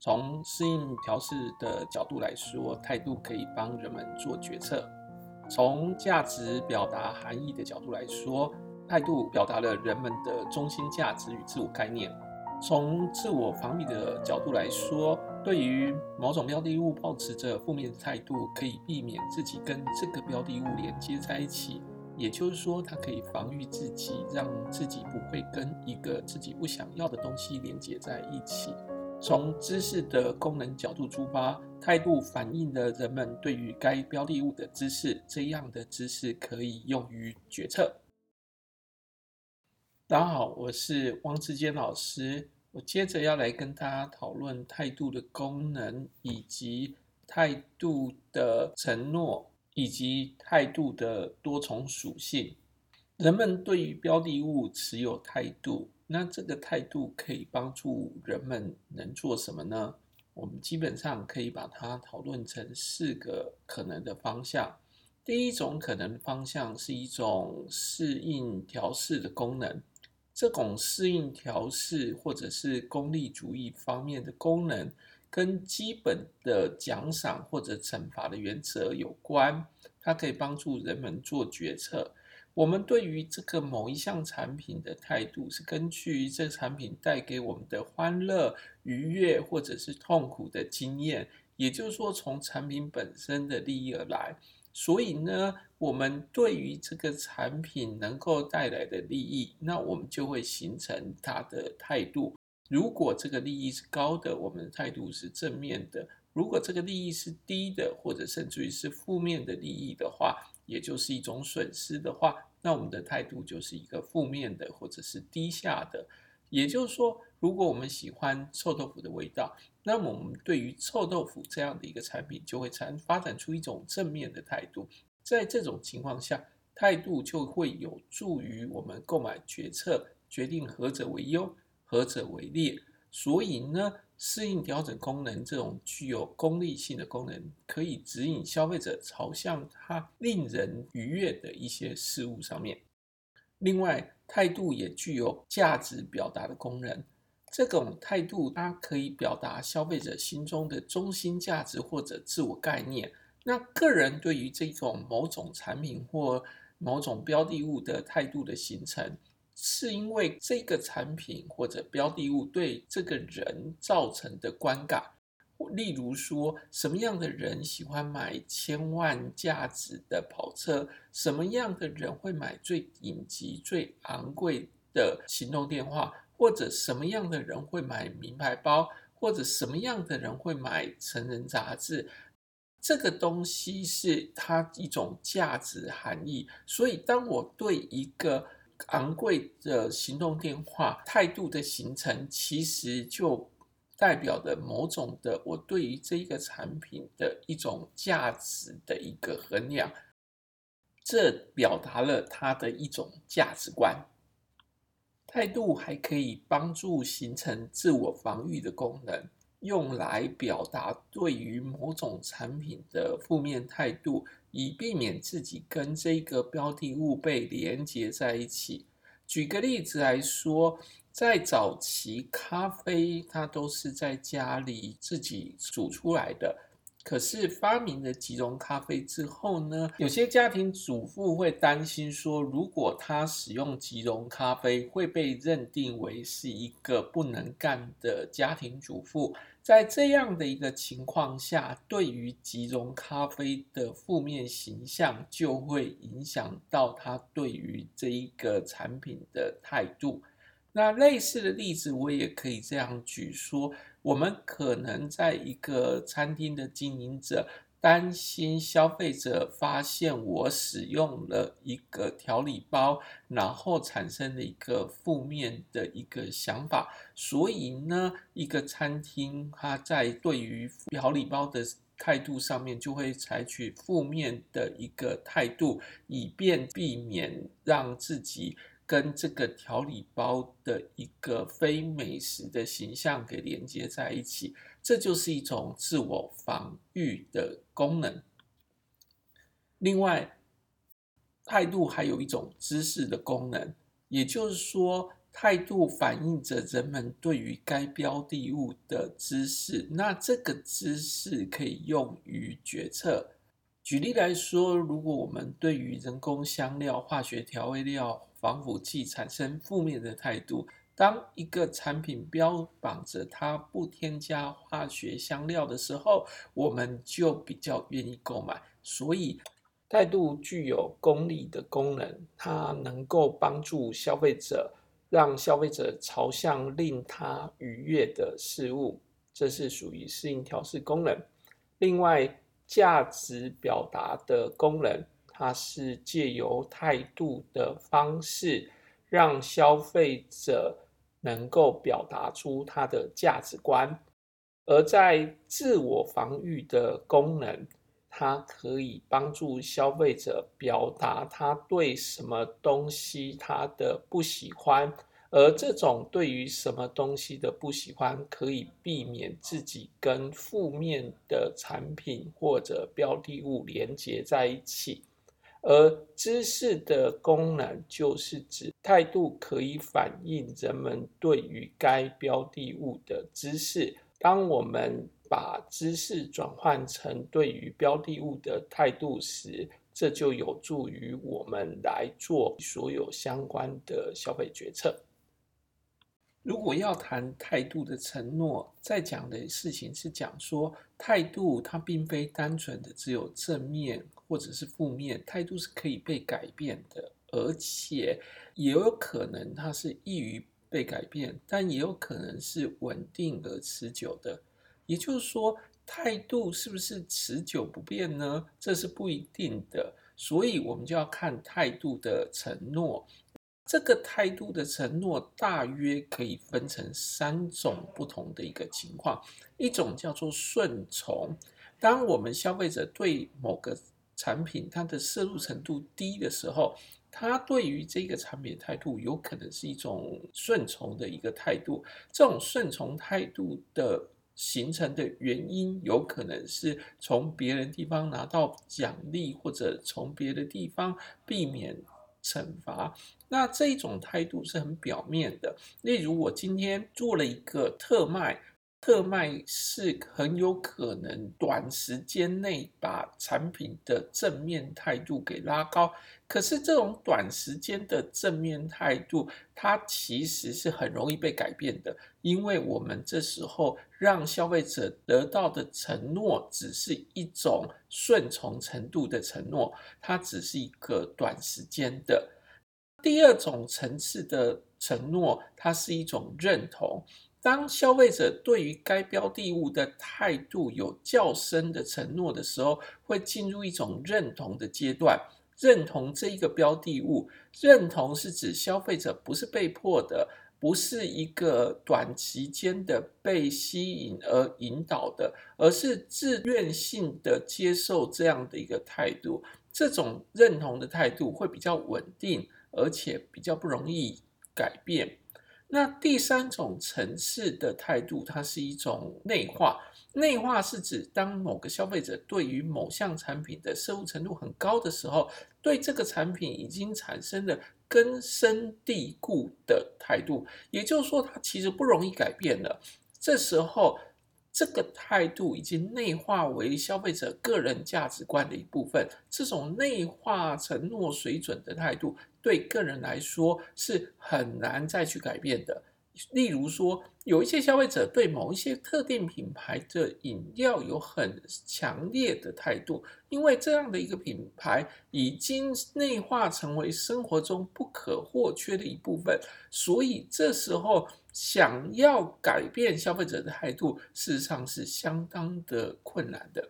从适应调试的角度来说，态度可以帮人们做决策；从价值表达含义的角度来说，态度表达了人们的中心价值与自我概念；从自我防御的角度来说，对于某种标的物抱持着负面的态度，可以避免自己跟这个标的物连接在一起。也就是说，它可以防御自己，让自己不会跟一个自己不想要的东西连接在一起。从知识的功能角度出发，态度反映了人们对于该标的物的知识。这样的知识可以用于决策。大家好，我是汪志坚老师。我接着要来跟大家讨论态度的功能，以及态度的承诺，以及态度的多重属性。人们对于标的物持有态度。那这个态度可以帮助人们能做什么呢？我们基本上可以把它讨论成四个可能的方向。第一种可能方向是一种适应调试的功能，这种适应调试或者是功利主义方面的功能，跟基本的奖赏或者惩罚的原则有关，它可以帮助人们做决策。我们对于这个某一项产品的态度，是根据这个产品带给我们的欢乐、愉悦或者是痛苦的经验，也就是说，从产品本身的利益而来。所以呢，我们对于这个产品能够带来的利益，那我们就会形成它的态度。如果这个利益是高的，我们的态度是正面的；如果这个利益是低的，或者甚至于是负面的利益的话，也就是一种损失的话，那我们的态度就是一个负面的，或者是低下的。也就是说，如果我们喜欢臭豆腐的味道，那么我们对于臭豆腐这样的一个产品，就会产发展出一种正面的态度。在这种情况下，态度就会有助于我们购买决策，决定何者为优，何者为劣。所以呢，适应调整功能这种具有功利性的功能，可以指引消费者朝向它令人愉悦的一些事物上面。另外，态度也具有价值表达的功能。这种态度它可以表达消费者心中的中心价值或者自我概念。那个人对于这种某种产品或某种标的物的态度的形成。是因为这个产品或者标的物对这个人造成的观感，例如说，什么样的人喜欢买千万价值的跑车？什么样的人会买最顶级、最昂贵的行动电话？或者什么样的人会买名牌包？或者什么样的人会买成人杂志？这个东西是它一种价值含义。所以，当我对一个昂贵的行动电话态度的形成，其实就代表着某种的我对于这一个产品的一种价值的一个衡量，这表达了它的一种价值观。态度还可以帮助形成自我防御的功能，用来表达对于某种产品的负面态度。以避免自己跟这个标的物被连接在一起。举个例子来说，在早期，咖啡它都是在家里自己煮出来的。可是发明了即溶咖啡之后呢，有些家庭主妇会担心说，如果他使用即溶咖啡，会被认定为是一个不能干的家庭主妇。在这样的一个情况下，对于即溶咖啡的负面形象就会影响到他对于这一个产品的态度。那类似的例子，我也可以这样举说：我们可能在一个餐厅的经营者。担心消费者发现我使用了一个调理包，然后产生了一个负面的一个想法，所以呢，一个餐厅它在对于调理包的态度上面就会采取负面的一个态度，以便避免让自己跟这个调理包的一个非美食的形象给连接在一起。这就是一种自我防御的功能。另外，态度还有一种知识的功能，也就是说，态度反映着人们对于该标的物的知识，那这个知识可以用于决策。举例来说，如果我们对于人工香料、化学调味料、防腐剂产生负面的态度，当一个产品标榜着它不添加化学香料的时候，我们就比较愿意购买。所以，态度具有功利的功能，它能够帮助消费者。让消费者朝向令他愉悦的事物，这是属于适应调试功能。另外，价值表达的功能，它是借由态度的方式，让消费者能够表达出他的价值观。而在自我防御的功能，它可以帮助消费者表达他对什么东西他的不喜欢，而这种对于什么东西的不喜欢，可以避免自己跟负面的产品或者标的物连接在一起。而知识的功能，就是指态度可以反映人们对于该标的物的知识。当我们把知识转换成对于标的物的态度时，这就有助于我们来做所有相关的消费决策。如果要谈态度的承诺，在讲的事情是讲说，态度它并非单纯的只有正面或者是负面，态度是可以被改变的，而且也有可能它是易于被改变，但也有可能是稳定而持久的。也就是说，态度是不是持久不变呢？这是不一定的，所以我们就要看态度的承诺。这个态度的承诺大约可以分成三种不同的一个情况，一种叫做顺从。当我们消费者对某个产品它的摄入程度低的时候，他对于这个产品的态度有可能是一种顺从的一个态度。这种顺从态度的形成的原因，有可能是从别人地方拿到奖励，或者从别的地方避免惩罚。那这一种态度是很表面的，例如我今天做了一个特卖，特卖是很有可能短时间内把产品的正面态度给拉高。可是这种短时间的正面态度，它其实是很容易被改变的，因为我们这时候让消费者得到的承诺只是一种顺从程度的承诺，它只是一个短时间的。第二种层次的承诺，它是一种认同。当消费者对于该标的物的态度有较深的承诺的时候，会进入一种认同的阶段。认同这一个标的物，认同是指消费者不是被迫的，不是一个短期间的被吸引而引导的，而是自愿性的接受这样的一个态度。这种认同的态度会比较稳定。而且比较不容易改变。那第三种层次的态度，它是一种内化。内化是指当某个消费者对于某项产品的涉入程度很高的时候，对这个产品已经产生了根深蒂固的态度，也就是说，它其实不容易改变了。这时候。这个态度已经内化为消费者个人价值观的一部分。这种内化承诺水准的态度，对个人来说是很难再去改变的。例如说，有一些消费者对某一些特定品牌的饮料有很强烈的态度，因为这样的一个品牌已经内化成为生活中不可或缺的一部分，所以这时候想要改变消费者的态度，事实上是相当的困难的。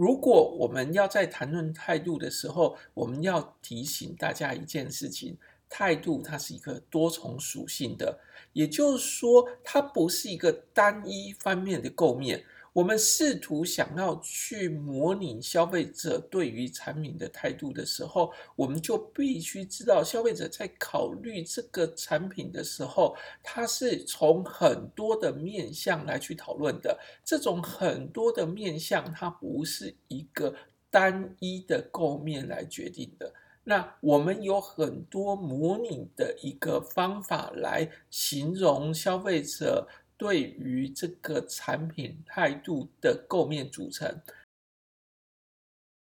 如果我们要在谈论态度的时候，我们要提醒大家一件事情。态度它是一个多重属性的，也就是说，它不是一个单一方面的构面。我们试图想要去模拟消费者对于产品的态度的时候，我们就必须知道，消费者在考虑这个产品的时候，他是从很多的面向来去讨论的。这种很多的面向，它不是一个单一的构面来决定的。那我们有很多模拟的一个方法来形容消费者对于这个产品态度的构面组成。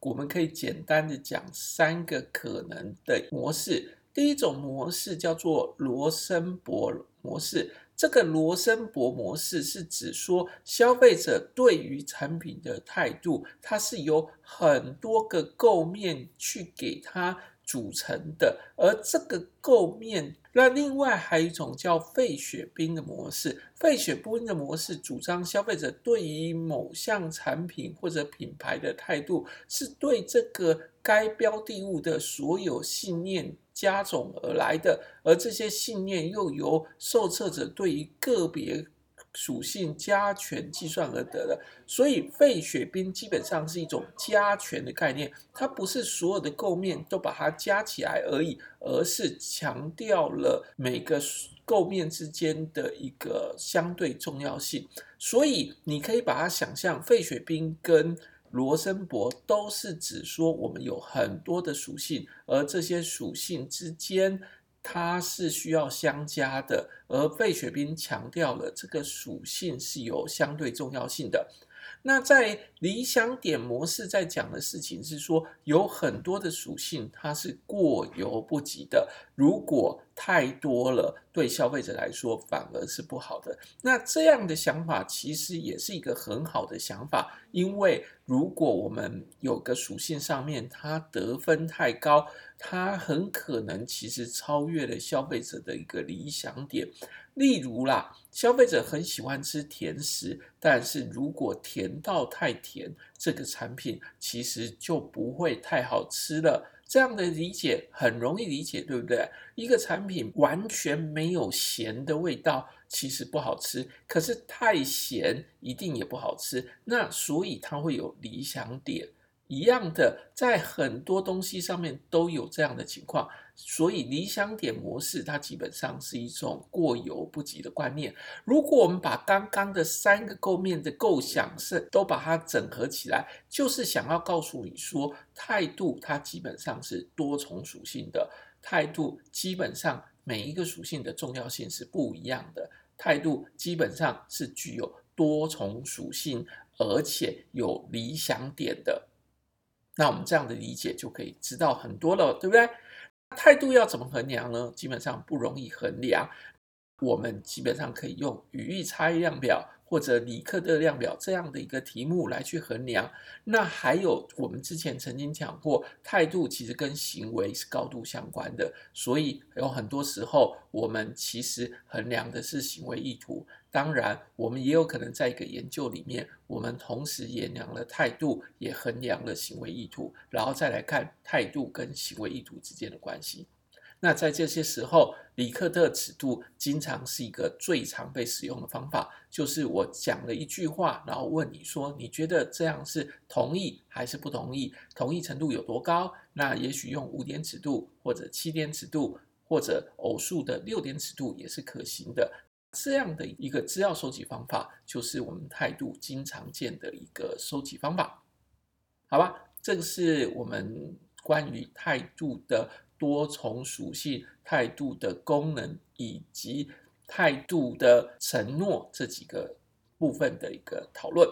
我们可以简单的讲三个可能的模式。第一种模式叫做罗森伯模式。这个罗森伯模式是指说，消费者对于产品的态度，它是由很多个构面去给它组成的，而这个构面，那另外还有一种叫费雪冰的模式。费雪冰的模式主张消费者对于某项产品或者品牌的态度，是对这个该标的物的所有信念加总而来的，而这些信念又由受测者对于个别属性加权计算而得的，所以费雪宾基本上是一种加权的概念，它不是所有的构面都把它加起来而已，而是强调了每个构面之间的一个相对重要性。所以你可以把它想象，费雪宾跟罗森伯都是指说我们有很多的属性，而这些属性之间。它是需要相加的，而费雪冰强调了这个属性是有相对重要性的。那在理想点模式在讲的事情是说，有很多的属性它是过犹不及的，如果太多了，对消费者来说反而是不好的。那这样的想法其实也是一个很好的想法，因为如果我们有个属性上面它得分太高，它很可能其实超越了消费者的一个理想点。例如啦，消费者很喜欢吃甜食，但是如果甜到太甜，这个产品其实就不会太好吃了。这样的理解很容易理解，对不对？一个产品完全没有咸的味道，其实不好吃。可是太咸一定也不好吃。那所以它会有理想点。一样的，在很多东西上面都有这样的情况，所以理想点模式它基本上是一种过犹不及的观念。如果我们把刚刚的三个构面的构想是都把它整合起来，就是想要告诉你说，态度它基本上是多重属性的，态度基本上每一个属性的重要性是不一样的，态度基本上是具有多重属性，而且有理想点的。那我们这样的理解就可以知道很多了，对不对？态度要怎么衡量呢？基本上不容易衡量，我们基本上可以用语义差异量表。或者李克特量表这样的一个题目来去衡量，那还有我们之前曾经讲过，态度其实跟行为是高度相关的，所以有很多时候我们其实衡量的是行为意图。当然，我们也有可能在一个研究里面，我们同时衡量了态度，也衡量了行为意图，然后再来看态度跟行为意图之间的关系。那在这些时候，李克特尺度经常是一个最常被使用的方法，就是我讲了一句话，然后问你说，你觉得这样是同意还是不同意？同意程度有多高？那也许用五点尺度，或者七点尺度，或者偶数的六点尺度也是可行的。这样的一个资料收集方法，就是我们态度经常见的一个收集方法。好吧，这个是我们关于态度的。多重属性、态度的功能以及态度的承诺这几个部分的一个讨论。